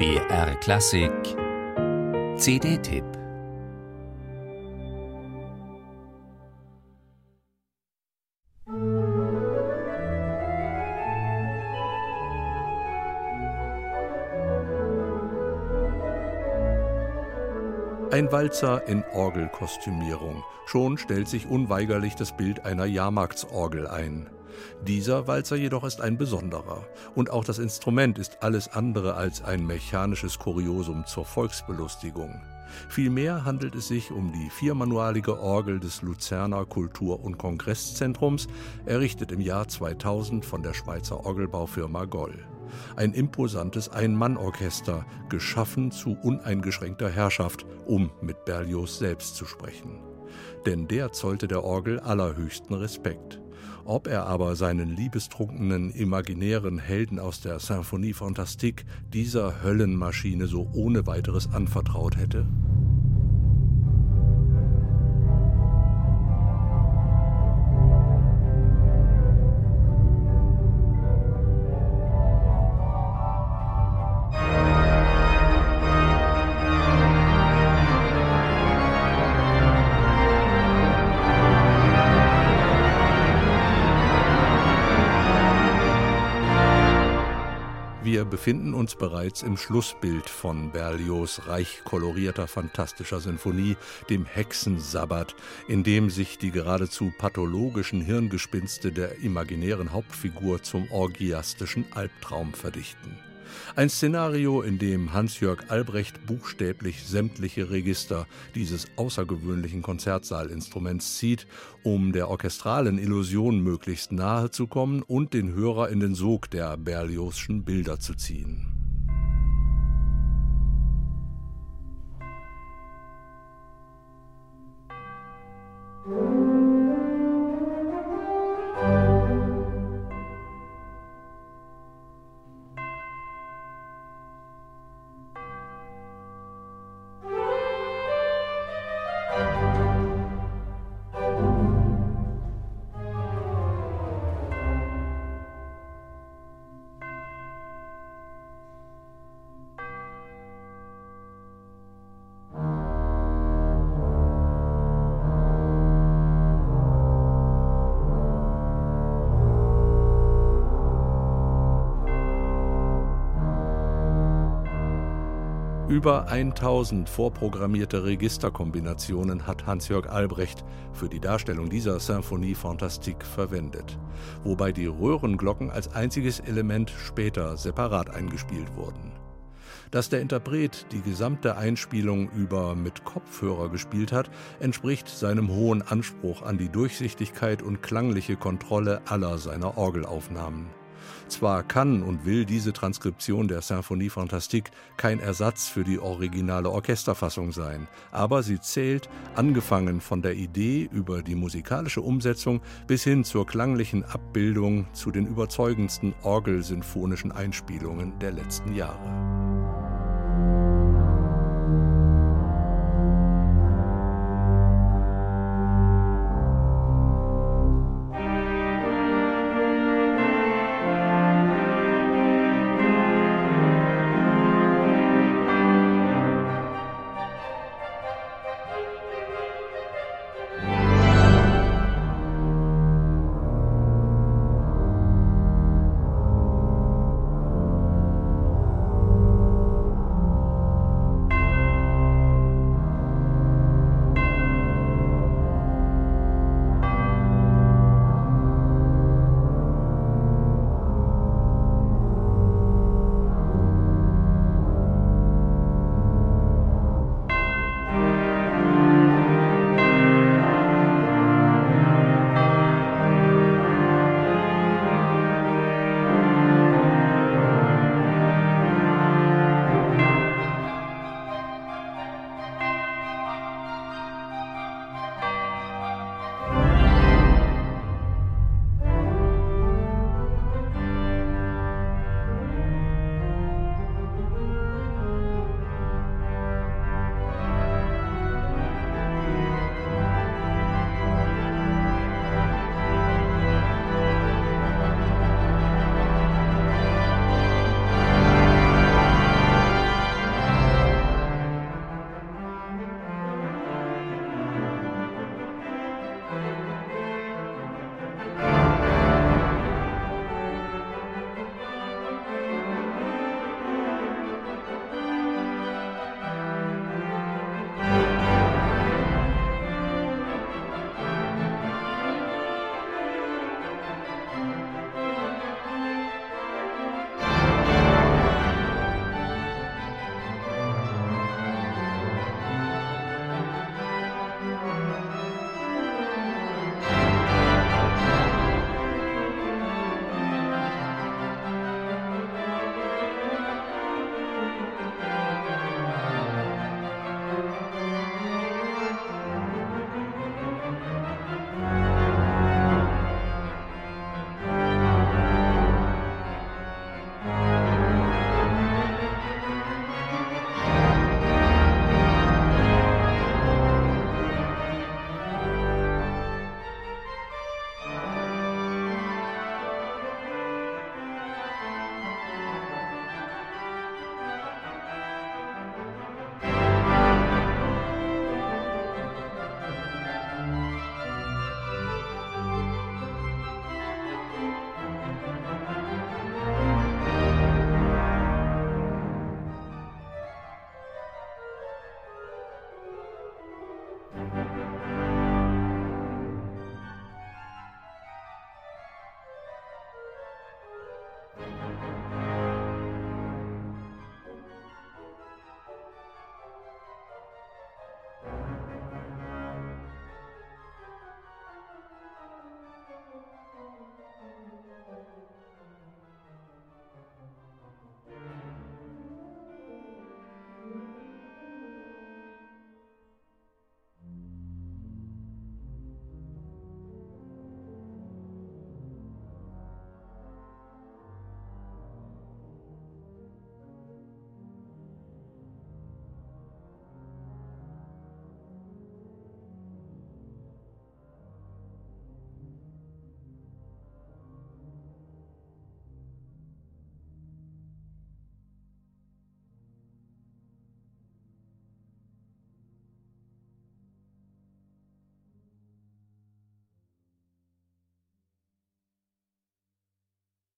BR Klassik CD-Tipp Ein Walzer in Orgelkostümierung. Schon stellt sich unweigerlich das Bild einer Jahrmarktsorgel ein. Dieser Walzer jedoch ist ein besonderer. Und auch das Instrument ist alles andere als ein mechanisches Kuriosum zur Volksbelustigung. Vielmehr handelt es sich um die viermanualige Orgel des Luzerner Kultur- und Kongresszentrums, errichtet im Jahr 2000 von der Schweizer Orgelbaufirma Goll. Ein imposantes Ein-Mann-Orchester, geschaffen zu uneingeschränkter Herrschaft, um mit Berlioz selbst zu sprechen. Denn der zollte der Orgel allerhöchsten Respekt. Ob er aber seinen liebestrunkenen, imaginären Helden aus der Symphonie Fantastique dieser Höllenmaschine so ohne weiteres anvertraut hätte? Wir befinden uns bereits im Schlussbild von Berlioz' reich kolorierter, fantastischer Sinfonie, dem Hexensabbat, in dem sich die geradezu pathologischen Hirngespinste der imaginären Hauptfigur zum orgiastischen Albtraum verdichten. Ein Szenario, in dem Hans-Jörg Albrecht buchstäblich sämtliche Register dieses außergewöhnlichen Konzertsaalinstruments zieht, um der orchestralen Illusion möglichst nahe zu kommen und den Hörer in den Sog der Berliozschen Bilder zu ziehen. Über 1000 vorprogrammierte Registerkombinationen hat Hans-Jörg Albrecht für die Darstellung dieser Symphonie Fantastique verwendet, wobei die Röhrenglocken als einziges Element später separat eingespielt wurden. Dass der Interpret die gesamte Einspielung über mit Kopfhörer gespielt hat, entspricht seinem hohen Anspruch an die Durchsichtigkeit und klangliche Kontrolle aller seiner Orgelaufnahmen. Zwar kann und will diese Transkription der Symphonie Fantastique kein Ersatz für die originale Orchesterfassung sein, aber sie zählt, angefangen von der Idee über die musikalische Umsetzung bis hin zur klanglichen Abbildung, zu den überzeugendsten orgelsinfonischen Einspielungen der letzten Jahre.